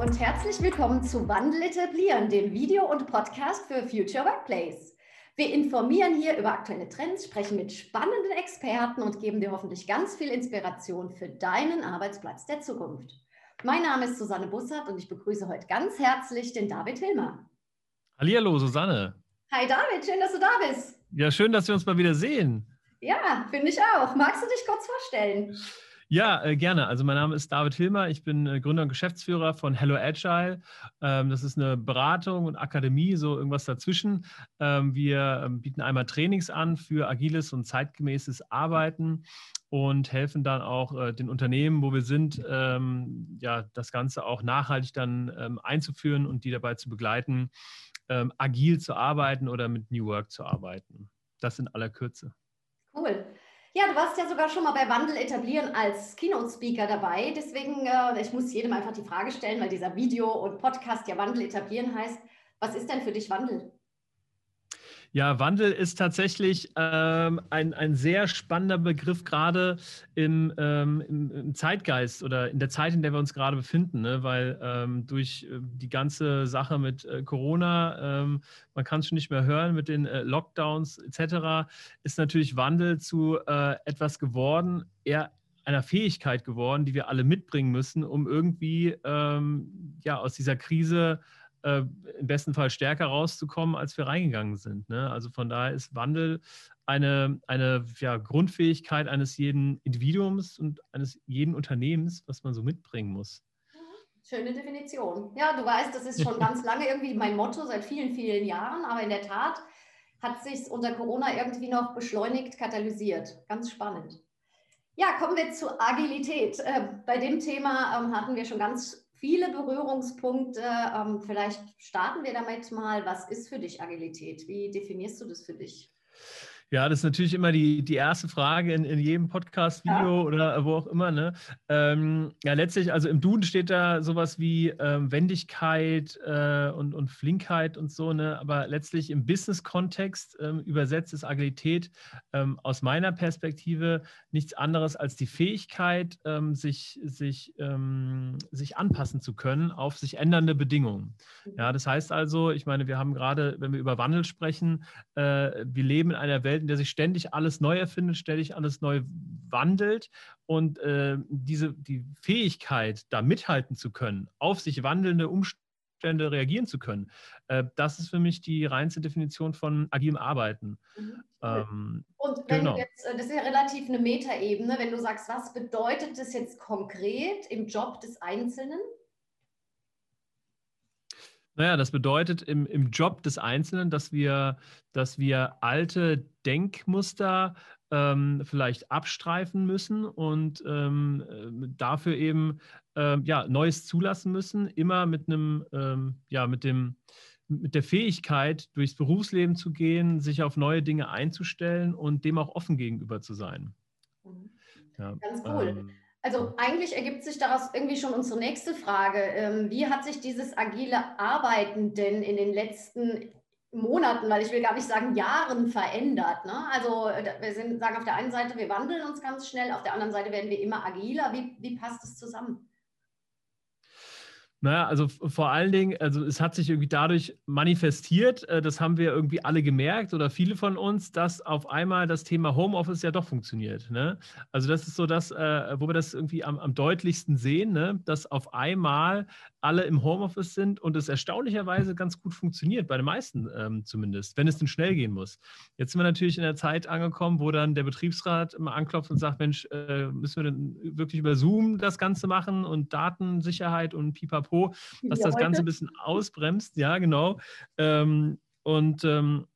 und herzlich willkommen zu Wandel etablieren, dem Video und Podcast für Future Workplace. Wir informieren hier über aktuelle Trends, sprechen mit spannenden Experten und geben dir hoffentlich ganz viel Inspiration für deinen Arbeitsplatz der Zukunft. Mein Name ist Susanne Bussert und ich begrüße heute ganz herzlich den David Hilmer. Hallihallo, Susanne. Hi David, schön, dass du da bist. Ja, schön, dass wir uns mal wieder sehen. Ja, finde ich auch. Magst du dich kurz vorstellen? Ja, äh, gerne. Also mein Name ist David Hilmer. Ich bin äh, Gründer und Geschäftsführer von Hello Agile. Ähm, das ist eine Beratung und Akademie, so irgendwas dazwischen. Ähm, wir ähm, bieten einmal Trainings an für agiles und zeitgemäßes Arbeiten und helfen dann auch äh, den Unternehmen, wo wir sind, ähm, ja, das Ganze auch nachhaltig dann ähm, einzuführen und die dabei zu begleiten, ähm, agil zu arbeiten oder mit New Work zu arbeiten. Das in aller Kürze. Cool. Ja, du warst ja sogar schon mal bei Wandel etablieren als Keynote-Speaker dabei. Deswegen, äh, ich muss jedem einfach die Frage stellen, weil dieser Video und Podcast ja Wandel etablieren heißt. Was ist denn für dich Wandel? Ja, Wandel ist tatsächlich ähm, ein, ein sehr spannender Begriff, gerade im, ähm, im, im, Zeitgeist oder in der Zeit, in der wir uns gerade befinden, ne? weil ähm, durch äh, die ganze Sache mit äh, Corona, ähm, man kann es schon nicht mehr hören, mit den äh, Lockdowns etc., ist natürlich Wandel zu äh, etwas geworden, eher einer Fähigkeit geworden, die wir alle mitbringen müssen, um irgendwie ähm, ja, aus dieser Krise äh, äh, im besten Fall stärker rauszukommen, als wir reingegangen sind. Ne? Also von daher ist Wandel eine, eine ja, Grundfähigkeit eines jeden Individuums und eines jeden Unternehmens, was man so mitbringen muss. Schöne Definition. Ja, du weißt, das ist schon ganz lange irgendwie mein Motto, seit vielen, vielen Jahren, aber in der Tat hat sich unter Corona irgendwie noch beschleunigt, katalysiert. Ganz spannend. Ja, kommen wir zur Agilität. Äh, bei dem Thema ähm, hatten wir schon ganz viele Berührungspunkte. Ähm, vielleicht starten wir damit mal. Was ist für dich Agilität? Wie definierst du das für dich? Ja, das ist natürlich immer die, die erste Frage in, in jedem Podcast-Video ja. oder wo auch immer. Ne? Ähm, ja, letztlich, also im Duden steht da sowas wie ähm, Wendigkeit äh, und, und Flinkheit und so, ne? aber letztlich im Business-Kontext ähm, übersetzt ist Agilität ähm, aus meiner Perspektive nichts anderes als die Fähigkeit, ähm, sich, sich, ähm, sich anpassen zu können auf sich ändernde Bedingungen. Ja, das heißt also, ich meine, wir haben gerade, wenn wir über Wandel sprechen, äh, wir leben in einer Welt, Welt, in der sich ständig alles neu erfindet, ständig alles neu wandelt und äh, diese, die Fähigkeit, da mithalten zu können, auf sich wandelnde Umstände reagieren zu können, äh, das ist für mich die reinste Definition von agilem Arbeiten. Mhm. Ähm, und wenn genau. jetzt, äh, das ist ja relativ eine Metaebene, wenn du sagst, was bedeutet das jetzt konkret im Job des Einzelnen? Naja, das bedeutet im, im Job des Einzelnen, dass wir, dass wir alte Denkmuster ähm, vielleicht abstreifen müssen und ähm, äh, dafür eben ähm, ja, Neues zulassen müssen, immer mit einem, ähm, ja, mit dem, mit der Fähigkeit, durchs Berufsleben zu gehen, sich auf neue Dinge einzustellen und dem auch offen gegenüber zu sein. Mhm. Ja, Ganz cool. Ähm, also eigentlich ergibt sich daraus irgendwie schon unsere nächste Frage. Ähm, wie hat sich dieses agile Arbeiten denn in den letzten Monaten, weil ich will gar nicht sagen Jahren verändert? Ne? Also äh, wir sind, sagen auf der einen Seite, wir wandeln uns ganz schnell, auf der anderen Seite werden wir immer agiler. Wie, wie passt es zusammen? Naja, also vor allen Dingen, also es hat sich irgendwie dadurch manifestiert, äh, das haben wir irgendwie alle gemerkt oder viele von uns, dass auf einmal das Thema Homeoffice ja doch funktioniert. Ne? Also das ist so das, äh, wo wir das irgendwie am, am deutlichsten sehen, ne? dass auf einmal alle im Homeoffice sind und es erstaunlicherweise ganz gut funktioniert, bei den meisten ähm, zumindest, wenn es denn schnell gehen muss. Jetzt sind wir natürlich in der Zeit angekommen, wo dann der Betriebsrat immer anklopft und sagt, Mensch, äh, müssen wir denn wirklich über Zoom das Ganze machen und Datensicherheit und pipapo, dass das Ganze ein bisschen ausbremst. Ja, genau. Ähm, und ähm,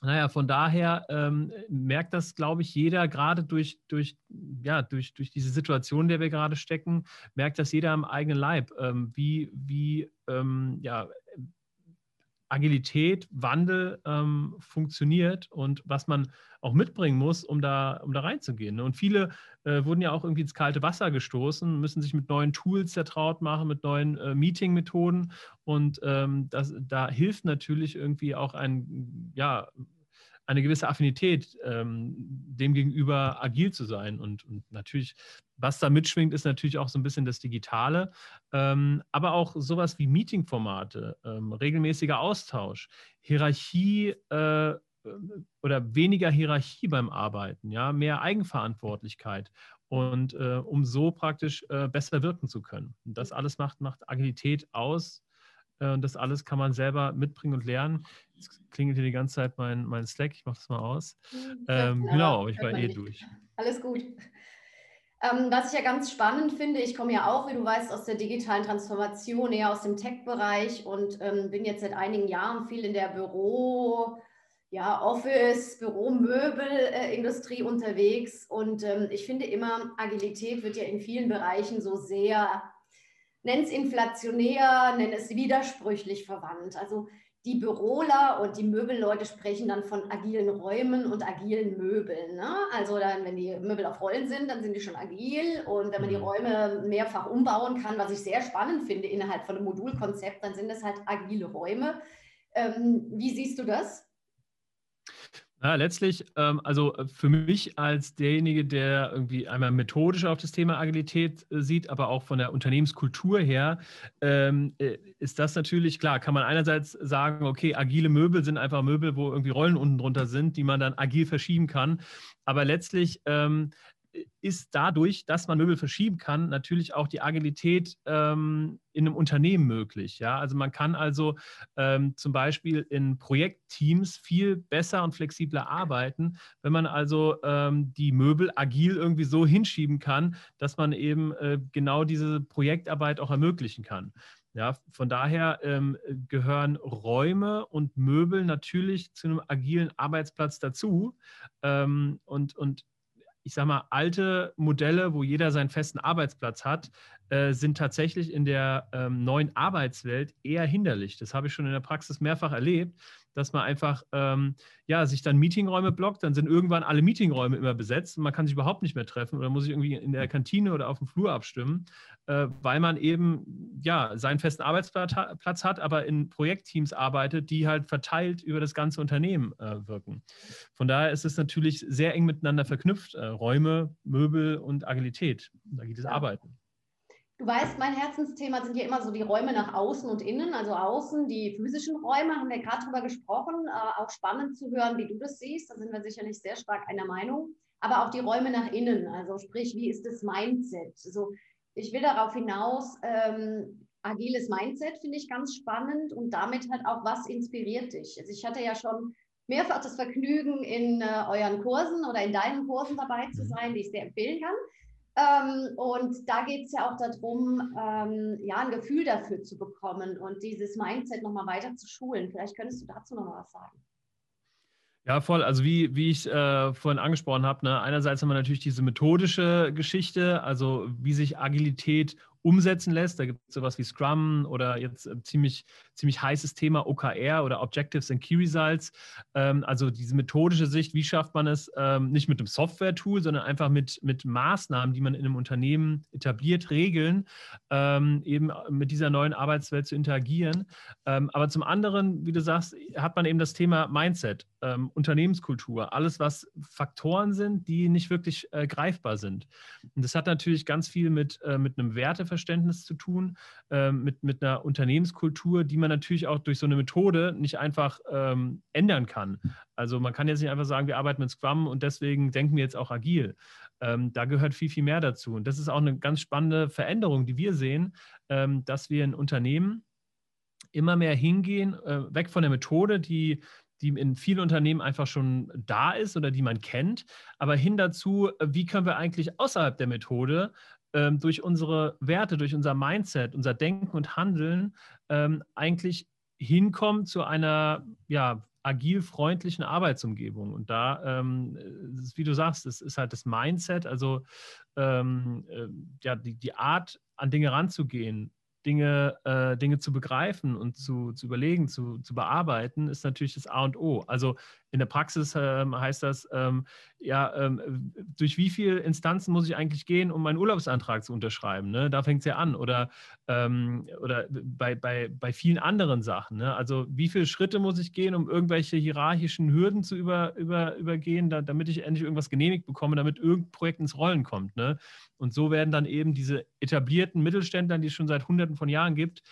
naja, von daher ähm, merkt das, glaube ich, jeder gerade durch, durch, ja, durch, durch diese Situation, in der wir gerade stecken, merkt das jeder am eigenen Leib, ähm, wie, wie ähm, ja, Agilität, Wandel ähm, funktioniert und was man auch mitbringen muss, um da, um da reinzugehen. Ne? Und viele äh, wurden ja auch irgendwie ins kalte Wasser gestoßen, müssen sich mit neuen Tools vertraut machen, mit neuen äh, Meeting-Methoden. Und ähm, das, da hilft natürlich irgendwie auch ein, ja, eine gewisse Affinität, ähm, dem gegenüber agil zu sein. Und, und, natürlich, was da mitschwingt, ist natürlich auch so ein bisschen das Digitale, ähm, aber auch sowas wie Meetingformate, ähm, regelmäßiger Austausch, Hierarchie äh, oder weniger Hierarchie beim Arbeiten, ja, mehr Eigenverantwortlichkeit und äh, um so praktisch äh, besser wirken zu können. Und das alles macht, macht Agilität aus. Äh, und das alles kann man selber mitbringen und lernen. Jetzt klingelt hier die ganze Zeit mein, mein Slack, ich mache das mal aus. Hm, ähm, genau, ich war eh durch. Alles gut. Ähm, was ich ja ganz spannend finde, ich komme ja auch, wie du weißt, aus der digitalen Transformation, eher aus dem Tech-Bereich und ähm, bin jetzt seit einigen Jahren viel in der Büro, ja, Office, Büromöbelindustrie äh, unterwegs. Und ähm, ich finde immer, Agilität wird ja in vielen Bereichen so sehr, nenn es inflationär, nenn es widersprüchlich verwandt. Also die Büroler und die Möbelleute sprechen dann von agilen Räumen und agilen Möbeln. Ne? Also dann, wenn die Möbel auf Rollen sind, dann sind die schon agil. Und wenn man die mhm. Räume mehrfach umbauen kann, was ich sehr spannend finde innerhalb von einem Modulkonzept, dann sind das halt agile Räume. Ähm, wie siehst du das? Ja, letztlich, ähm, also äh, für mich als derjenige, der irgendwie einmal methodisch auf das Thema Agilität äh, sieht, aber auch von der Unternehmenskultur her, ähm, äh, ist das natürlich klar. Kann man einerseits sagen, okay, agile Möbel sind einfach Möbel, wo irgendwie Rollen unten drunter sind, die man dann agil verschieben kann. Aber letztlich ähm, ist dadurch, dass man Möbel verschieben kann, natürlich auch die Agilität ähm, in einem Unternehmen möglich. Ja? Also man kann also ähm, zum Beispiel in Projektteams viel besser und flexibler arbeiten, wenn man also ähm, die Möbel agil irgendwie so hinschieben kann, dass man eben äh, genau diese Projektarbeit auch ermöglichen kann. Ja, von daher ähm, gehören Räume und Möbel natürlich zu einem agilen Arbeitsplatz dazu. Ähm, und, und ich sage mal, alte Modelle, wo jeder seinen festen Arbeitsplatz hat, äh, sind tatsächlich in der ähm, neuen Arbeitswelt eher hinderlich. Das habe ich schon in der Praxis mehrfach erlebt, dass man einfach ähm, ja, sich dann Meetingräume blockt, dann sind irgendwann alle Meetingräume immer besetzt und man kann sich überhaupt nicht mehr treffen oder muss sich irgendwie in der Kantine oder auf dem Flur abstimmen, äh, weil man eben ja, seinen festen Arbeitsplatz hat, aber in Projektteams arbeitet, die halt verteilt über das ganze Unternehmen äh, wirken. Von daher ist es natürlich sehr eng miteinander verknüpft, äh, Räume, Möbel und Agilität, agiles ja. Arbeiten. Du weißt, mein Herzensthema sind ja immer so die Räume nach außen und innen. Also außen, die physischen Räume, haben wir gerade drüber gesprochen. Äh, auch spannend zu hören, wie du das siehst. Da sind wir sicherlich sehr stark einer Meinung. Aber auch die Räume nach innen, also sprich, wie ist das Mindset? Also ich will darauf hinaus, ähm, agiles Mindset finde ich ganz spannend und damit halt auch, was inspiriert dich? Also ich hatte ja schon mehrfach das Vergnügen, in äh, euren Kursen oder in deinen Kursen dabei zu mhm. sein, die ich sehr empfehlen kann. Ähm, und da geht es ja auch darum, ähm, ja, ein Gefühl dafür zu bekommen und dieses Mindset nochmal weiter zu schulen. Vielleicht könntest du dazu nochmal was sagen. Ja, voll. Also wie, wie ich äh, vorhin angesprochen habe, ne, einerseits haben wir natürlich diese methodische Geschichte, also wie sich Agilität umsetzen lässt. Da gibt es sowas wie Scrum oder jetzt äh, ziemlich, ziemlich heißes Thema OKR oder Objectives and Key Results. Ähm, also diese methodische Sicht, wie schafft man es ähm, nicht mit einem Software-Tool, sondern einfach mit, mit Maßnahmen, die man in einem Unternehmen etabliert, Regeln, ähm, eben mit dieser neuen Arbeitswelt zu interagieren. Ähm, aber zum anderen, wie du sagst, hat man eben das Thema Mindset, ähm, Unternehmenskultur, alles, was Faktoren sind, die nicht wirklich äh, greifbar sind. Und das hat natürlich ganz viel mit, äh, mit einem Werteverständnis zu tun, äh, mit, mit einer Unternehmenskultur, die man natürlich auch durch so eine Methode nicht einfach ähm, ändern kann. Also man kann jetzt nicht einfach sagen, wir arbeiten mit Scrum und deswegen denken wir jetzt auch agil. Ähm, da gehört viel, viel mehr dazu. Und das ist auch eine ganz spannende Veränderung, die wir sehen, ähm, dass wir in Unternehmen immer mehr hingehen, äh, weg von der Methode, die die in vielen Unternehmen einfach schon da ist oder die man kennt, aber hin dazu, wie können wir eigentlich außerhalb der Methode ähm, durch unsere Werte, durch unser Mindset, unser Denken und Handeln ähm, eigentlich hinkommen zu einer ja, agil freundlichen Arbeitsumgebung. Und da, ähm, ist, wie du sagst, es ist halt das Mindset, also ähm, äh, ja, die, die Art, an Dinge ranzugehen, Dinge, äh, Dinge zu begreifen und zu, zu überlegen, zu, zu bearbeiten, ist natürlich das A und O. Also In der Praxis ähm, heißt das, ähm, ja, ähm, durch wie viele Instanzen muss ich eigentlich gehen, um meinen Urlaubsantrag zu unterschreiben? Ne? Da fängt es ja an. Oder, ähm, oder bei, bei, bei vielen anderen Sachen. Ne? Also wie viele Schritte muss ich gehen, um irgendwelche hierarchischen Hürden zu über, über, übergehen, da, damit ich endlich irgendwas genehmigt bekomme, damit irgendein Projekt ins Rollen kommt. Ne? Und so werden dann eben diese etablierten Mittelständler, die es schon seit Hunderten von Jahren gibt,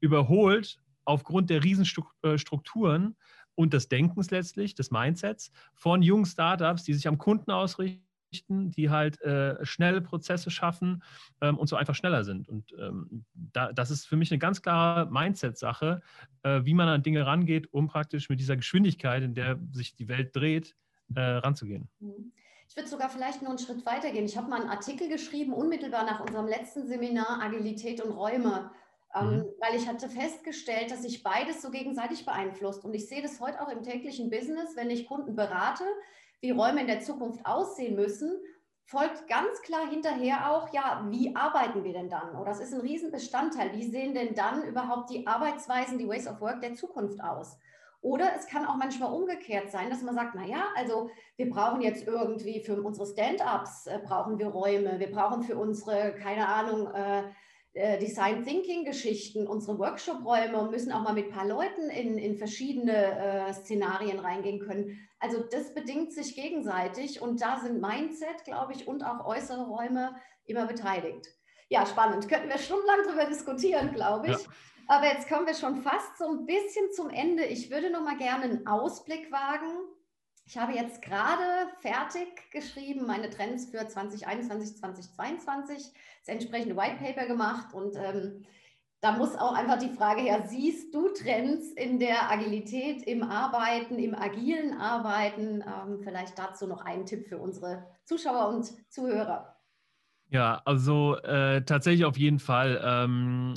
überholt aufgrund der Riesenstrukturen und des Denkens letztlich, des Mindsets von jungen Startups, die sich am Kunden ausrichten, die halt äh, schnelle Prozesse schaffen ähm, und so einfach schneller sind. Und ähm, da, das ist für mich eine ganz klare Mindset-Sache, äh, wie man an Dinge rangeht, um praktisch mit dieser Geschwindigkeit, in der sich die Welt dreht, äh, ranzugehen. Mhm. Ich würde sogar vielleicht noch einen Schritt weiter gehen. Ich habe mal einen Artikel geschrieben, unmittelbar nach unserem letzten Seminar Agilität und Räume. Ähm, mhm. weil ich hatte festgestellt, dass sich beides so gegenseitig beeinflusst. Und ich sehe das heute auch im täglichen Business, wenn ich Kunden berate, wie Räume in der Zukunft aussehen müssen, folgt ganz klar hinterher auch, ja, wie arbeiten wir denn dann? Oder das ist ein Riesenbestandteil. Wie sehen denn dann überhaupt die Arbeitsweisen, die Ways of Work der Zukunft aus? Oder es kann auch manchmal umgekehrt sein, dass man sagt, naja, also wir brauchen jetzt irgendwie für unsere Stand-ups, äh, brauchen wir Räume, wir brauchen für unsere, keine Ahnung, äh, äh, Design Thinking Geschichten, unsere Workshop-Räume und müssen auch mal mit ein paar Leuten in, in verschiedene äh, Szenarien reingehen können. Also das bedingt sich gegenseitig und da sind Mindset, glaube ich, und auch äußere Räume immer beteiligt. Ja, spannend. Könnten wir stundenlang darüber diskutieren, glaube ich. Ja. Aber jetzt kommen wir schon fast so ein bisschen zum Ende. Ich würde noch mal gerne einen Ausblick wagen ich habe jetzt gerade fertig geschrieben, meine Trends für 2021, 2022, das entsprechende White Paper gemacht und ähm, da muss auch einfach die Frage her, siehst du Trends in der Agilität, im Arbeiten, im agilen Arbeiten? Ähm, vielleicht dazu noch einen Tipp für unsere Zuschauer und Zuhörer. Ja, also äh, tatsächlich auf jeden Fall. Ähm,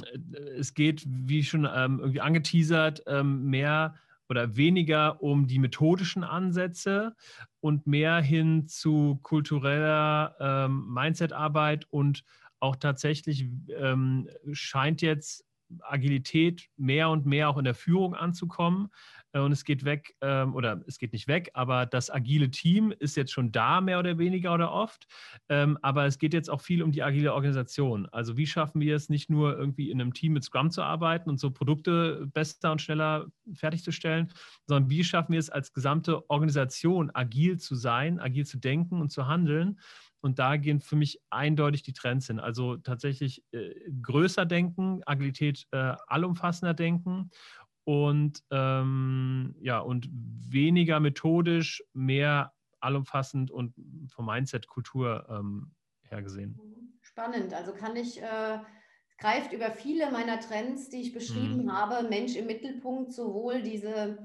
es geht, wie schon ähm, irgendwie angeteasert, ähm, mehr oder weniger um die methodischen Ansätze und mehr hin zu kultureller ähm, Mindset-Arbeit und auch tatsächlich ähm, scheint jetzt Agilität mehr und mehr auch in der Führung anzukommen. Äh, und es geht weg, ähm, oder es geht nicht weg, aber das agile Team ist jetzt schon da, mehr oder weniger oder oft. Ähm, aber es geht jetzt auch viel um die agile Organisation. Also wie schaffen wir es nicht nur irgendwie in einem Team mit Scrum zu arbeiten und so Produkte besser und schneller fertigzustellen, sondern wie schaffen wir es als gesamte Organisation agil zu sein, agil zu denken und zu handeln. Und da gehen für mich eindeutig die Trends hin. Also tatsächlich äh, größer denken, Agilität äh, allumfassender denken und ähm, ja, und weniger methodisch, mehr allumfassend und vom Mindset Kultur ähm, her gesehen. Spannend. Also kann ich, äh, greift über viele meiner Trends, die ich beschrieben mhm. habe, Mensch im Mittelpunkt, sowohl diese,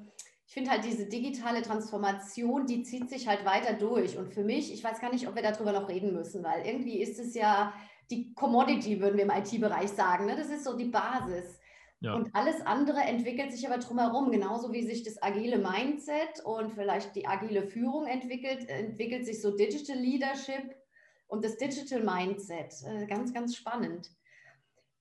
ich finde halt diese digitale Transformation, die zieht sich halt weiter durch. Und für mich, ich weiß gar nicht, ob wir darüber noch reden müssen, weil irgendwie ist es ja die Commodity, würden wir im IT-Bereich sagen. Ne? Das ist so die Basis. Ja. Und alles andere entwickelt sich aber drumherum, genauso wie sich das agile Mindset und vielleicht die agile Führung entwickelt, entwickelt sich so Digital Leadership und das Digital Mindset. Äh, ganz, ganz spannend.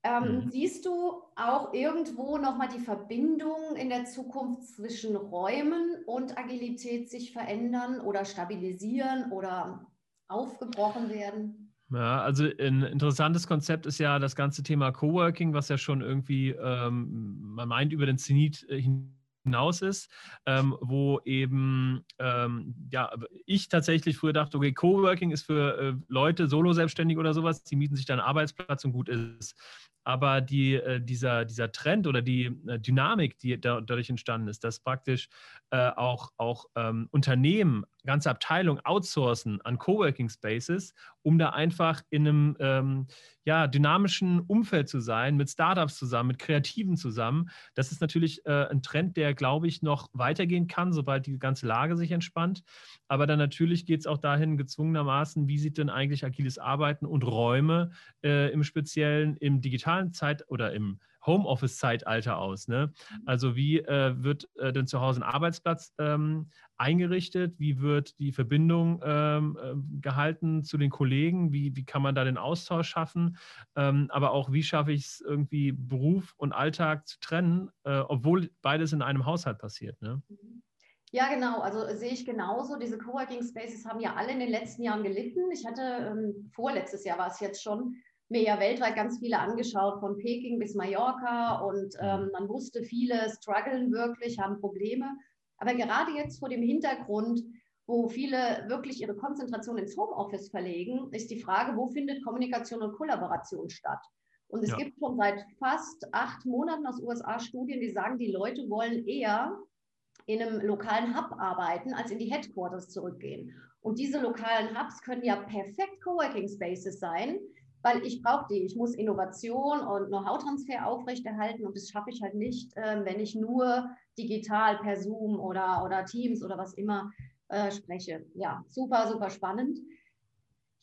Ähm, mhm. Siehst du auch irgendwo nochmal die Verbindung in der Zukunft zwischen Räumen und Agilität sich verändern oder stabilisieren oder aufgebrochen werden? Ja, also ein interessantes Konzept ist ja das ganze Thema Coworking, was ja schon irgendwie, ähm, man meint, über den Zenit äh, hinaus ist, ähm, wo eben ähm, ja, ich tatsächlich früher dachte, okay, Coworking ist für äh, Leute, Solo-Selbstständige oder sowas, die mieten sich dann einen Arbeitsplatz und gut ist. Aber die, äh, dieser, dieser Trend oder die äh, Dynamik, die da, dadurch entstanden ist, dass praktisch äh, auch, auch ähm, Unternehmen, ganze Abteilungen outsourcen an Coworking Spaces, um da einfach in einem ähm, ja, dynamischen Umfeld zu sein, mit Startups zusammen, mit Kreativen zusammen. Das ist natürlich ein Trend, der, glaube ich, noch weitergehen kann, sobald die ganze Lage sich entspannt. Aber dann natürlich geht es auch dahin gezwungenermaßen, wie sieht denn eigentlich agiles Arbeiten und Räume im Speziellen im digitalen Zeit oder im Homeoffice-Zeitalter aus. Ne? Mhm. Also wie äh, wird äh, denn zu Hause ein Arbeitsplatz ähm, eingerichtet? Wie wird die Verbindung ähm, äh, gehalten zu den Kollegen? Wie, wie kann man da den Austausch schaffen? Ähm, aber auch, wie schaffe ich es irgendwie, Beruf und Alltag zu trennen, äh, obwohl beides in einem Haushalt passiert? Ne? Mhm. Ja, genau. Also sehe ich genauso. Diese Coworking Spaces haben ja alle in den letzten Jahren gelitten. Ich hatte ähm, vorletztes Jahr war es jetzt schon mir ja weltweit ganz viele angeschaut, von Peking bis Mallorca. Und mhm. ähm, man wusste, viele strugglen wirklich, haben Probleme. Aber gerade jetzt vor dem Hintergrund, wo viele wirklich ihre Konzentration ins Homeoffice verlegen, ist die Frage, wo findet Kommunikation und Kollaboration statt? Und es ja. gibt schon seit fast acht Monaten aus USA Studien, die sagen, die Leute wollen eher in einem lokalen Hub arbeiten, als in die Headquarters zurückgehen. Und diese lokalen Hubs können ja perfekt Coworking Spaces sein, weil ich brauche die. Ich muss Innovation und Know-how-Transfer aufrechterhalten und das schaffe ich halt nicht, äh, wenn ich nur digital per Zoom oder, oder Teams oder was immer äh, spreche. Ja, super, super spannend.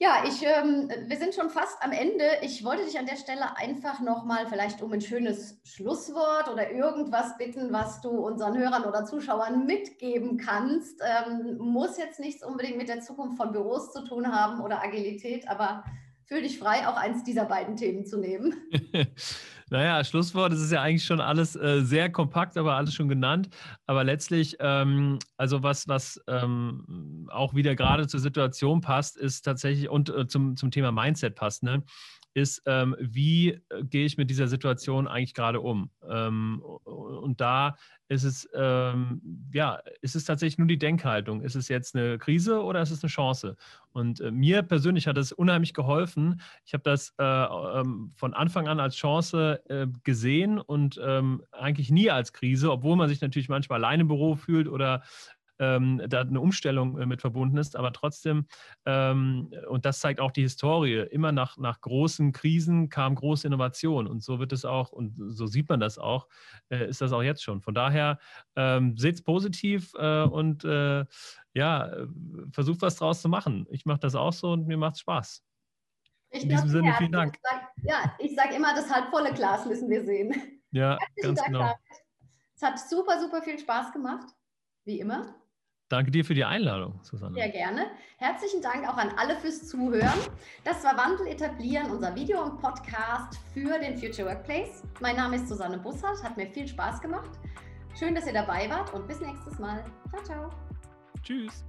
Ja, ich, ähm, wir sind schon fast am Ende. Ich wollte dich an der Stelle einfach nochmal vielleicht um ein schönes Schlusswort oder irgendwas bitten, was du unseren Hörern oder Zuschauern mitgeben kannst. Ähm, muss jetzt nichts unbedingt mit der Zukunft von Büros zu tun haben oder Agilität, aber fühl dich frei, auch eins dieser beiden Themen zu nehmen. naja, Schlusswort, es ist ja eigentlich schon alles äh, sehr kompakt, aber alles schon genannt. Aber letztlich, ähm, also was, was ähm, auch wieder gerade zur Situation passt, ist tatsächlich und äh, zum, zum Thema Mindset passt, ne? Ist, ähm, wie äh, gehe ich mit dieser Situation eigentlich gerade um? Ähm, und da ist es, ähm, ja, ist es tatsächlich nur die Denkhaltung. Ist es jetzt eine Krise oder ist es eine Chance? Und äh, mir persönlich hat es unheimlich geholfen. Ich habe das äh, ähm, von Anfang an als Chance äh, gesehen und ähm, eigentlich nie als Krise, obwohl man sich natürlich manchmal alleine im Büro fühlt oder ähm, da eine Umstellung äh, mit verbunden ist, aber trotzdem, ähm, und das zeigt auch die Historie, immer nach, nach großen Krisen kam große Innovation und so wird es auch, und so sieht man das auch, äh, ist das auch jetzt schon. Von daher ähm, seht es positiv äh, und äh, ja, versucht was draus zu machen. Ich mache das auch so und mir macht es Spaß. Ich In diesem Sinne, vielen Dank. Ich sag, ja, ich sage immer, das halb volle Glas müssen wir sehen. Ja, ganz Dank, genau. Es hat super, super viel Spaß gemacht, wie immer. Danke dir für die Einladung, Susanne. Sehr gerne. Herzlichen Dank auch an alle fürs Zuhören. Das war Wandel etablieren, unser Video und Podcast für den Future Workplace. Mein Name ist Susanne Bussard, hat mir viel Spaß gemacht. Schön, dass ihr dabei wart und bis nächstes Mal. Ciao, ciao. Tschüss.